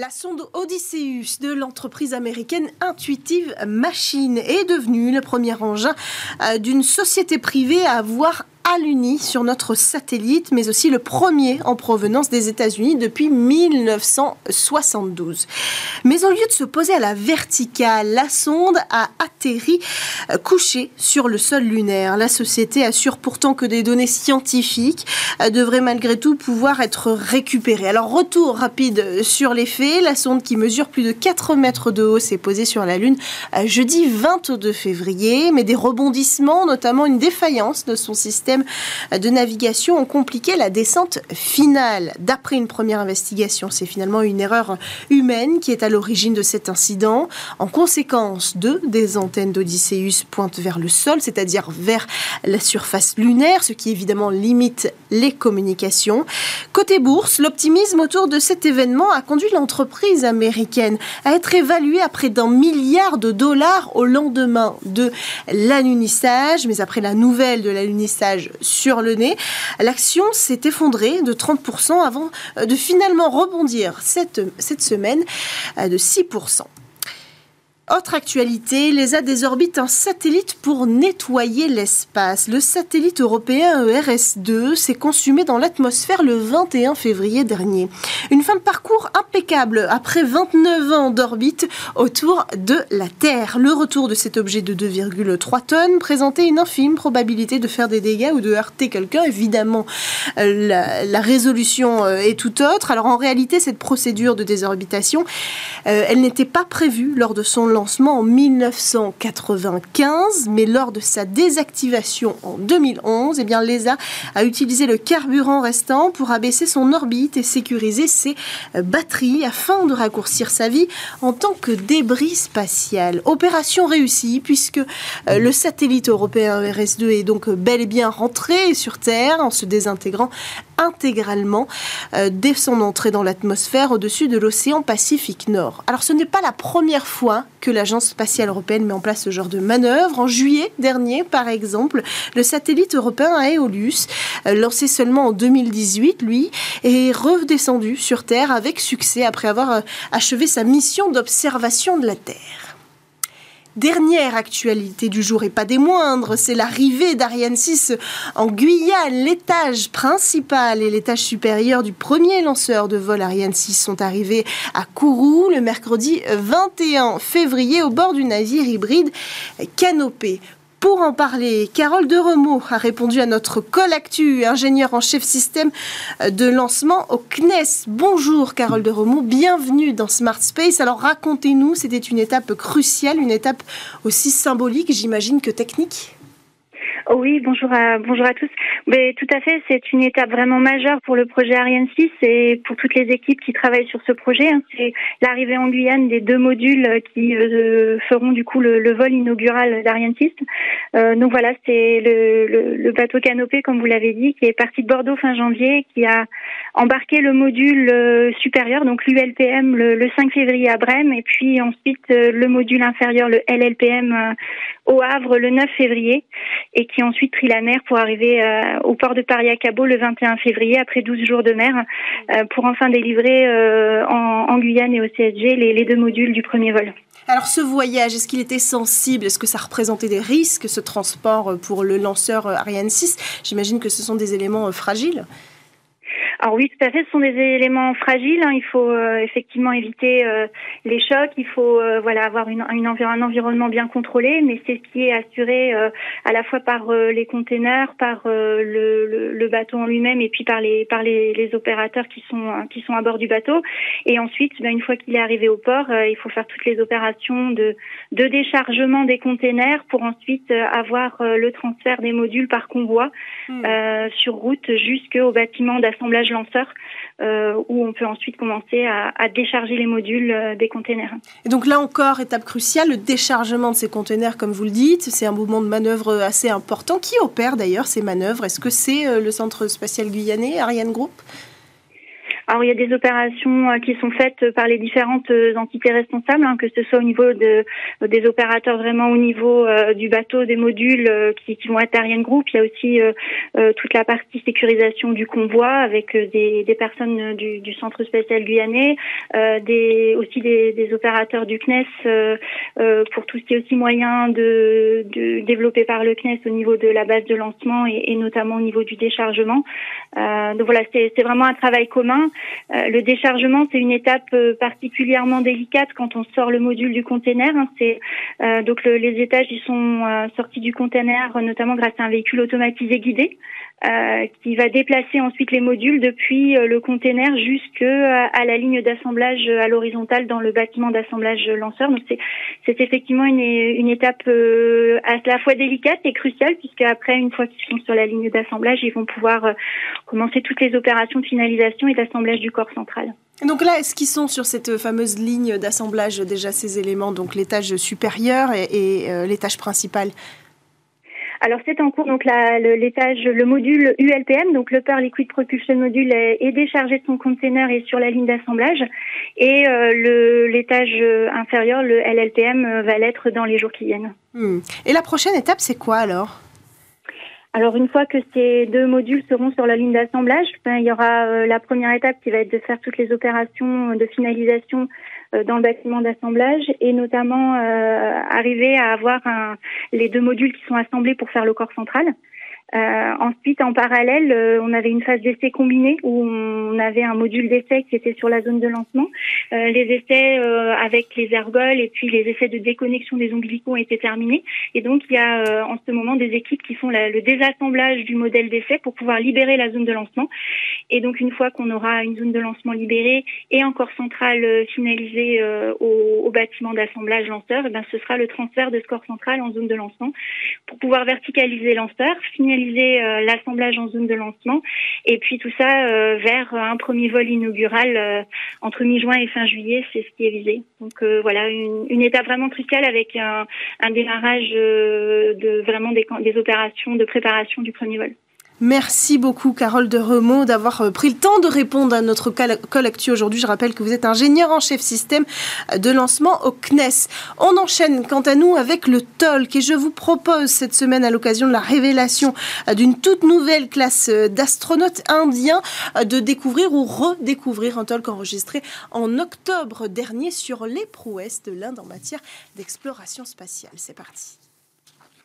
La sonde Odysseus de l'entreprise américaine Intuitive Machine est devenue le premier engin euh, d'une société privée à avoir à l'Uni sur notre satellite, mais aussi le premier en provenance des États-Unis depuis 1972. Mais au lieu de se poser à la verticale, la sonde a atterri euh, couchée sur le sol lunaire. La société assure pourtant que des données scientifiques euh, devraient malgré tout pouvoir être récupérées. Alors retour rapide sur les faits. La sonde qui mesure plus de 4 mètres de haut s'est posée sur la Lune euh, jeudi 22 février, mais des rebondissements, notamment une défaillance de son système de navigation ont compliqué la descente finale. D'après une première investigation, c'est finalement une erreur humaine qui est à l'origine de cet incident. En conséquence, deux des antennes d'Odysseus pointent vers le sol, c'est-à-dire vers la surface lunaire, ce qui évidemment limite les communications. Côté bourse, l'optimisme autour de cet événement a conduit l'entreprise américaine à être évaluée à près d'un milliard de dollars au lendemain de l'alunissage. Mais après la nouvelle de l'alunissage sur le nez. L'action s'est effondrée de 30% avant de finalement rebondir cette, cette semaine euh, de 6%. Autre actualité, l'ESA désorbite un satellite pour nettoyer l'espace. Le satellite européen ERS-2 s'est consumé dans l'atmosphère le 21 février dernier. Une fin de parcours impeccable après 29 ans d'orbite autour de la Terre. Le retour de cet objet de 2,3 tonnes présentait une infime probabilité de faire des dégâts ou de heurter quelqu'un. Évidemment, la, résolution euh, est tout autre. Alors en réalité, cette procédure de désorbitation, euh, elle n'était pas prévue lors de son lancement en 1995, mais lors de sa désactivation en 2011, eh bien l'ESA a utilisé le carburant restant pour abaisser son orbite et sécuriser ses euh, batteries afin de raccourcir sa vie en tant que débris spatial. Opération réussie puisque euh, le satellite européen RS2 est donc bel et bien rentré sur Terre en se désintégrant intégralement euh, dès son entrée dans l'atmosphère au-dessus de l'océan Pacifique Nord. Alors ce n'est pas la première fois que l'Agence spatiale européenne met en place ce genre de manœuvre. En juillet dernier, par exemple, le satellite européen Aeolus, euh, lancé seulement en 2018, lui, est redescendu sur Terre avec succès après avoir euh, achevé sa mission d'observation de la Terre. Dernière actualité du jour et pas des moindres, c'est l'arrivée d'Ariane 6 en Guyane. L'étage principal et l'étage supérieur du premier lanceur de vol Ariane 6 sont arrivés à Kourou le mercredi 21 février au bord du navire hybride Canopé. Pour en parler, Carole Deremaux a répondu à notre colactu, ingénieur en chef système de lancement au CNES. Bonjour Carole Deremaux, bienvenue dans Smart Space. Alors racontez-nous, c'était une étape cruciale, une étape aussi symbolique, j'imagine que technique? Oh oui, bonjour à bonjour à tous. Mais tout à fait, c'est une étape vraiment majeure pour le projet Ariane 6 et pour toutes les équipes qui travaillent sur ce projet. Hein. C'est l'arrivée en Guyane des deux modules qui euh, feront du coup le, vol inaugural d'Ariane 6. Euh, donc voilà, c'est le, le, bateau canopé, comme vous l'avez dit, qui est parti de Bordeaux fin janvier, qui a embarqué le module euh, supérieur, donc l'ULPM, le, le, 5 février à Brême, et puis ensuite le module inférieur, le LLPM, au Havre le 9 février, et qui ensuite pris la mer pour arriver euh, au port de Paris à Cabo le 21 février après 12 jours de mer euh, pour enfin délivrer euh, en, Guyane et au CSG les, les deux modules du premier vol. Alors ce voyage, est-ce qu'il était sensible? Est-ce que ça représentait des risques, ce transport pour le lanceur Ariane 6 J'imagine que ce sont des éléments fragiles. Alors oui, tout à fait, ce sont des éléments fragiles. Hein. Il faut euh, effectivement éviter euh, les chocs. Il faut euh, voilà avoir une, une un environnement bien contrôlé, mais c'est ce qui est assuré à la fois par les containers, par le, le, bateau en lui-même, et puis par les par les, les, opérateurs qui sont qui sont à bord du bateau. Et ensuite, ben, une fois qu'il est arrivé au port, il faut faire toutes les opérations de de déchargement des containers pour ensuite avoir le transfert des modules par convoi hmm. sur route jusqu'au bâtiment d'assemblage lanceur euh, où on peut ensuite commencer à, décharger les modules euh, des containers. Et donc là encore, étape cruciale, le déchargement de ces containers, comme vous le dites, c'est un mouvement de manœuvre assez important. Qui opère d'ailleurs ces manœuvres? Est-ce que c'est euh, le Centre spatial guyanais, Ariane Group? Alors il y a des opérations qui sont faites par les différentes entités responsables, hein, que ce soit au niveau de, des opérateurs vraiment au niveau du bateau, des modules qui, vont être Ariane Group. Il y a aussi toute la partie sécurisation du convoi avec des, personnes du, centre spécial guyanais, des, aussi des, opérateurs du CNES pour tout ce qui est aussi moyen de, de développé par le CNES au niveau de la base de lancement et, notamment au niveau du déchargement. Euh, donc voilà, c'est vraiment un travail commun. Euh, le déchargement, c'est une étape euh, particulièrement délicate quand on sort le module du container. Hein. c'est euh, donc le, les étages, ils sont sortis du container notamment grâce à un véhicule automatisé guidé. Euh, qui va déplacer ensuite les modules depuis euh, le container jusque euh, à la ligne d'assemblage à l'horizontale dans le bâtiment d'assemblage lanceur. Donc c'est effectivement une, une étape à la fois délicate et cruciale puisque après une fois qu'ils sont sur la ligne d'assemblage, ils vont pouvoir commencer toutes les opérations de finalisation et d'assemblage du corps central. Donc là, est-ce qu'ils sont sur cette fameuse ligne d'assemblage déjà ces éléments, donc l'étage supérieur et, et l'étage principal alors c'est en cours, donc l'étage, le, module ULPM, donc le Upper Liquid Propulsion Module est, déchargé de son container et sur la ligne d'assemblage, et euh, l'étage inférieur, le LLPM, euh, va l'être dans les jours qui viennent. Hmm. Et la prochaine étape, c'est quoi alors? Alors une fois que ces deux modules seront sur la ligne d'assemblage, ben, il y aura euh, la première étape qui va être de faire toutes les opérations de finalisation euh, dans le bâtiment d'assemblage et notamment euh, arriver à avoir les deux modules qui sont assemblés pour faire le corps central. Euh, ensuite, en parallèle, euh, on avait une phase d'essai combinée où on avait un module d'essai qui était sur la zone de lancement. Euh, les essais euh, avec les ergols et puis les essais de déconnexion des ombilicaux ont été terminés. Et donc, il y a en ce moment des équipes qui font la, le désassemblage du modèle d'essai pour pouvoir libérer la zone de lancement. Et donc, une fois qu'on aura une zone de lancement libérée et un corps central finalisé au, au, bâtiment d'assemblage lanceur, eh ben, ce sera le transfert de ce corps central en zone de lancement pour pouvoir verticaliser lanceur, euh, l'assemblage en zone de lancement et puis tout ça euh, vers un premier vol inaugural euh, entre mi-juin et fin juillet, c'est ce qui est visé. Donc voilà, une, étape vraiment cruciale avec un, démarrage de vraiment des opérations de préparation du premier vol. Merci beaucoup, Carole de Remaux, d'avoir euh, pris le temps de répondre à notre call actu aujourd'hui. Je rappelle que vous êtes ingénieur en chef système de lancement au CNES. On enchaîne, quant à nous, avec le TOLC et je vous propose cette semaine, à l'occasion de la révélation euh, d'une toute nouvelle classe euh, d'astronautes indiens, de découvrir ou redécouvrir un TOLC enregistré en octobre dernier sur les prouesses de l'Inde en matière d'exploration spatiale. C'est parti.